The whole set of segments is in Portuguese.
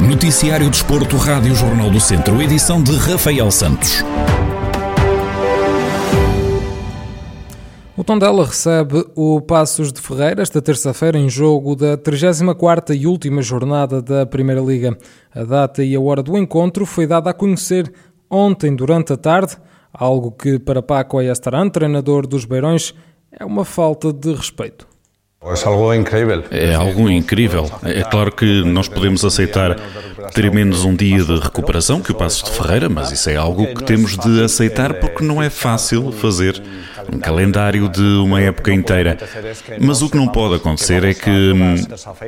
Noticiário Desporto, Rádio Jornal do Centro, edição de Rafael Santos. O Tondela recebe o Passos de Ferreira esta terça-feira em jogo da 34ª e última jornada da Primeira Liga. A data e a hora do encontro foi dada a conhecer ontem durante a tarde, algo que para Paco Ayastaran, treinador dos Beirões, é uma falta de respeito. É algo incrível. É algo incrível. É claro que nós podemos aceitar ter menos um dia de recuperação que o Passos de Ferreira, mas isso é algo que temos de aceitar porque não é fácil fazer um calendário de uma época inteira. Mas o que não pode acontecer é que hum,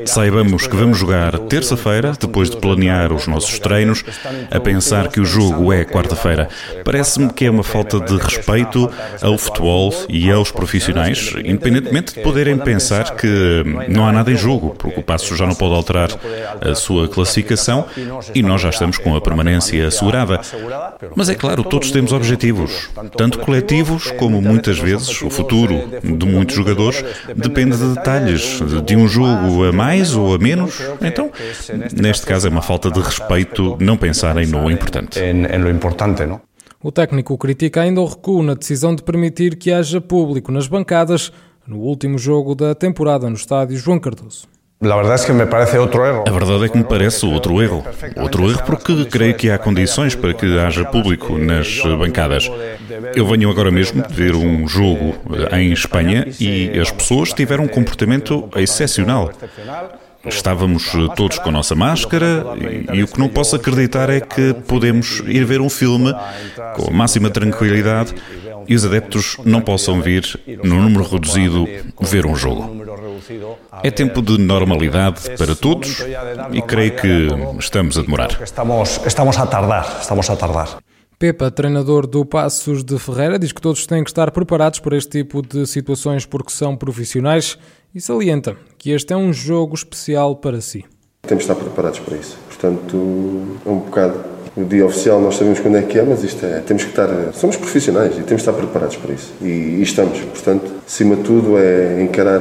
saibamos que vamos jogar terça-feira, depois de planear os nossos treinos, a pensar que o jogo é quarta-feira. Parece-me que é uma falta de respeito ao futebol e aos profissionais, independentemente de poderem pensar pensar que não há nada em jogo, porque o Passo já não pode alterar a sua classificação e nós já estamos com a permanência assegurada. Mas é claro, todos temos objetivos, tanto coletivos como muitas vezes o futuro de muitos jogadores depende de detalhes, de um jogo a mais ou a menos. Então, neste caso, é uma falta de respeito não pensarem no importante. O técnico critica ainda o recuo na decisão de permitir que haja público nas bancadas no último jogo da temporada no estádio João Cardoso. A verdade é que me parece outro erro. A verdade é que me parece outro erro. Outro erro porque creio que há condições para que haja público nas bancadas. Eu venho agora mesmo de ver um jogo em Espanha e as pessoas tiveram um comportamento excepcional. Estávamos todos com a nossa máscara e, e, o que não posso acreditar é que podemos ir ver um filme com a máxima tranquilidade e os adeptos não possam vir, no número reduzido, ver um jogo. É tempo de normalidade para todos e creio que estamos a demorar. Estamos, a tardar, estamos a tardar. Pepa, treinador do Passos de Ferreira, diz que todos têm que estar preparados para este tipo de situações porque são profissionais e salienta que este é um jogo especial para si. Temos que estar preparados para isso. Portanto, é um bocado o dia oficial nós sabemos quando é que é, mas isto é, temos que estar, somos profissionais e temos que estar preparados para isso. E, e estamos, portanto, acima de tudo é encarar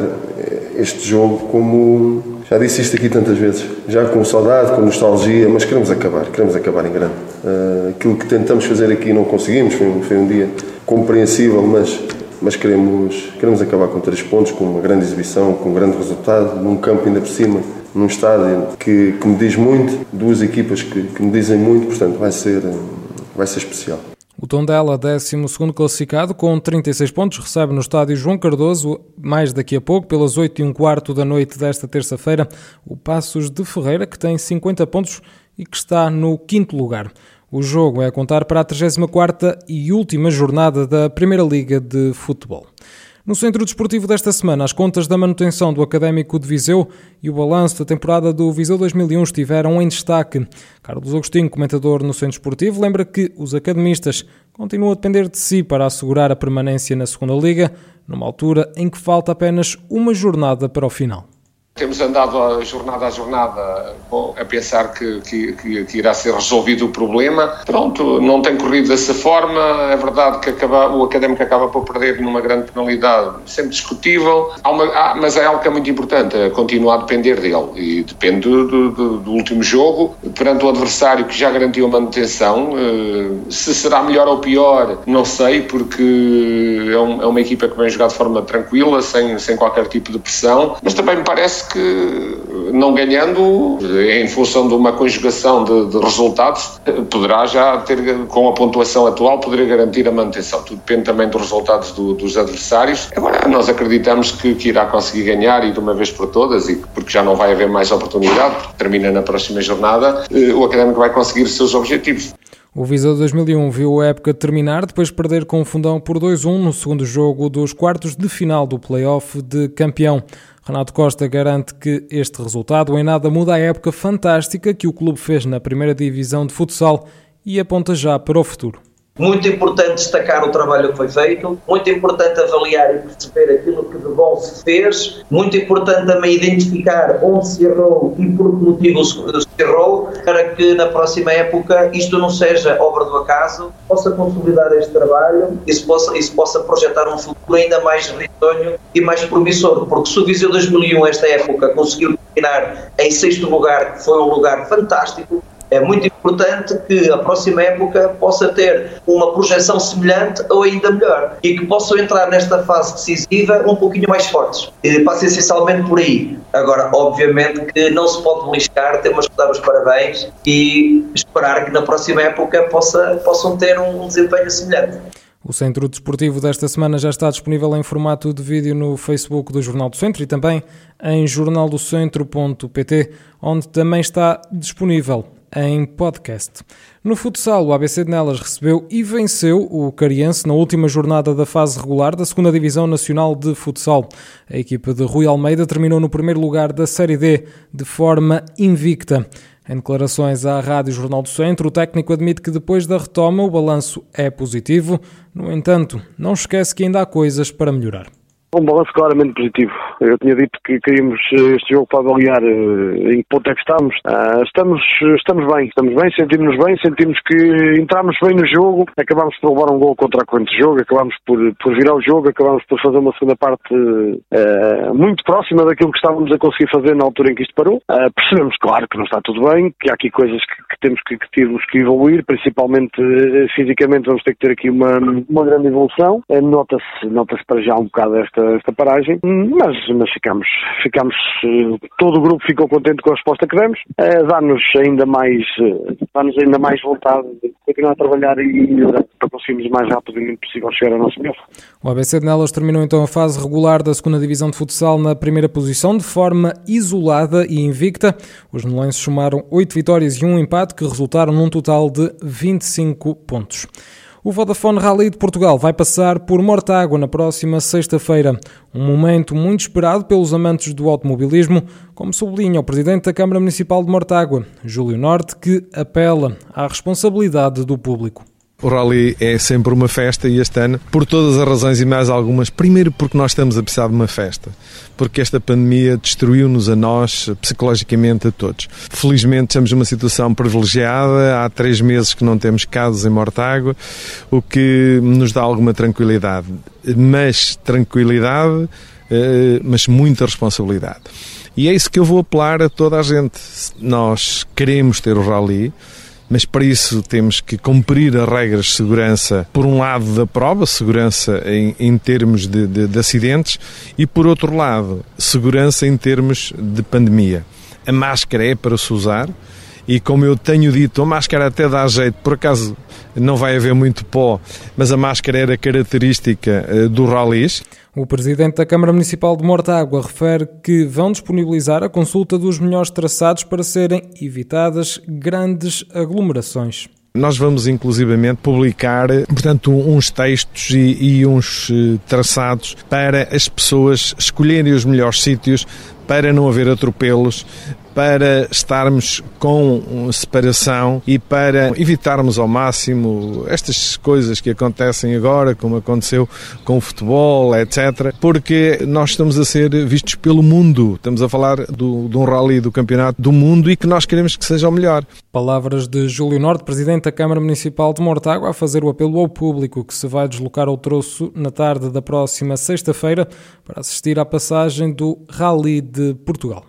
este jogo como, já disse isto aqui tantas vezes, já com saudade, com nostalgia, mas queremos acabar, queremos acabar em grande. Uh, aquilo que tentamos fazer aqui não conseguimos, foi foi um dia compreensível, mas mas queremos, queremos acabar com três pontos, com uma grande exibição, com um grande resultado, num campo ainda por cima num estádio que, que me diz muito, duas equipas que, que me dizem muito, portanto vai ser, vai ser especial. O Tondela, 12 classificado, com 36 pontos, recebe no estádio João Cardoso, mais daqui a pouco, pelas 8 e um quarto da noite desta terça-feira, o Passos de Ferreira, que tem 50 pontos e que está no quinto lugar. O jogo é a contar para a 34ª e última jornada da Primeira Liga de Futebol. No Centro Desportivo desta semana, as contas da manutenção do Académico de Viseu e o balanço da temporada do Viseu 2001 estiveram em destaque. Carlos Agostinho, comentador no Centro Desportivo, lembra que os academistas continuam a depender de si para assegurar a permanência na Segunda Liga, numa altura em que falta apenas uma jornada para o final. Temos andado jornada a jornada bom, a pensar que, que, que, irá ser resolvido o problema. Pronto, não tem corrido dessa forma. É verdade que acaba, o académico acaba por perder numa grande penalidade, sempre discutível. Há uma, há, mas é algo que é muito importante, é continuar a depender dele. E depende do, do, do, último jogo, perante o adversário que já garantiu a manutenção. Eh, se será melhor ou pior, não sei, porque é, um, é uma equipa que vem jogar de forma tranquila, sem, sem qualquer tipo de pressão. Mas também me parece que, não ganhando, em função de uma conjugação de, de, resultados, poderá já ter, com a pontuação atual, poderia garantir a manutenção. Tudo depende também dos resultados do, dos adversários. Agora, nós acreditamos que, que, irá conseguir ganhar e de uma vez por todas, e porque já não vai haver mais oportunidade, porque termina na próxima jornada, eh, o Académico vai conseguir os seus objetivos. O Viseu 2001 viu a época terminar depois de perder com o Fundão por 2-1 no segundo jogo dos quartos de final do play-off de campeão. Renato Costa garante que este resultado em nada muda a época fantástica que o clube fez na primeira divisão de futsal e aponta já para o futuro. Muito importante destacar o trabalho que foi feito, muito importante avaliar e perceber aquilo que de bom se fez, muito importante também identificar onde se errou e por que motivo se errou, para que na próxima época isto não seja obra do acaso, possa consolidar este trabalho e se possa, e se possa projetar um futuro ainda mais risonho e mais promissor, porque se o Viseu 2001, esta época, conseguiu terminar em sexto lugar, que foi um lugar fantástico, é muito importante que a próxima época possa ter uma projeção semelhante ou ainda melhor e que possam entrar nesta fase decisiva um pouquinho mais fortes. E passa essencialmente por aí. Agora, obviamente que não se pode beliscar, temos que dar os parabéns e esperar que na próxima época possa, possam ter um desempenho semelhante. O Centro Desportivo desta semana já está disponível em formato de vídeo no Facebook do Jornal do Centro e também em jornaldocentro.pt, onde também está disponível em podcast. No futsal, o ABC de Nelas recebeu e venceu o Cariense na última jornada da fase regular da 2 Divisão Nacional de Futsal. A equipa de Rui Almeida terminou no primeiro lugar da Série D de forma invicta. Em declarações à Rádio Jornal do Centro, o técnico admite que depois da retoma o balanço é positivo. No entanto, não esquece que ainda há coisas para melhorar. Um balanço claramente positivo. Eu tinha dito que queríamos eh, este jogo para avaliar eh, em que ponto é que estamos. Ah, estamos, estamos bem, estamos bem, sentimos-nos bem, sentimos que entramos bem no jogo, acabámos por roubar um gol contra a corrente de jogo, acabámos por, por virar o jogo, acabámos por fazer uma segunda parte uh, muito próxima daquilo que estávamos a conseguir fazer na altura em que isto parou. Uh, percebemos, claro, que não está tudo bem, que há aqui coisas que, que temos que, que termos que evoluir, principalmente fisicamente vamos ter que ter aqui uma, uma grande evolução. Nota-se nota para já um bocado esta esta, paragem, mas, mas ficamos, ficamos, eh, todo o grupo ficou contente com a resposta que demos, uh, dá-nos ainda mais, uh, dá-nos ainda mais vontade de continuar a trabalhar e melhorar para conseguirmos mais rapidamente possível chegar ao nosso melhor. O ABC de Nelas terminou então a fase regular da segunda divisão de futsal na primeira posição, de forma isolada e invicta. Os nelenses somaram 8 vitórias e um empate, que resultaram num total de 25 pontos. O Vodafone Rally de Portugal vai passar por Mortágua na próxima sexta-feira. Um momento muito esperado pelos amantes do automobilismo, como sublinha o presidente da Câmara Municipal de Mortágua, Júlio Norte, que apela à responsabilidade do público. O Rally é sempre uma festa e este ano, por todas as razões e mais algumas, primeiro porque nós estamos a precisar de uma festa, porque esta pandemia destruiu-nos a nós, psicologicamente a todos. Felizmente estamos numa situação privilegiada, há três meses que não temos casos em Mortágua, o que nos dá alguma tranquilidade, mas tranquilidade, eh, mas muita responsabilidade. E é isso que eu vou apelar a toda a gente. Nós queremos ter o Rally, mas para isso temos que cumprir as regras de segurança, por um lado da prova, segurança em, em termos de, de, de acidentes, e por outro lado, segurança em termos de pandemia. A máscara é para se usar, e como eu tenho dito, a máscara até dá jeito, por acaso não vai haver muito pó, mas a máscara era característica eh, do ralis. O presidente da Câmara Municipal de Mortágua refere que vão disponibilizar a consulta dos melhores traçados para serem evitadas grandes aglomerações. Nós vamos inclusivamente publicar, portanto, uns textos e, e, uns eh, traçados para as pessoas escolherem os melhores sítios para não haver atropelos, para estarmos com separação e para evitarmos ao máximo estas coisas que acontecem agora, como aconteceu com o futebol, etc. Porque nós estamos a ser vistos pelo mundo. Estamos a falar do, de um rally do campeonato do mundo e que nós queremos que seja o melhor. Palavras de Júlio Norte, presidente da Câmara Municipal de Mortágua, a fazer o apelo ao público que se vai deslocar ao troço na tarde da próxima sexta-feira para assistir à passagem do Rally de Portugal.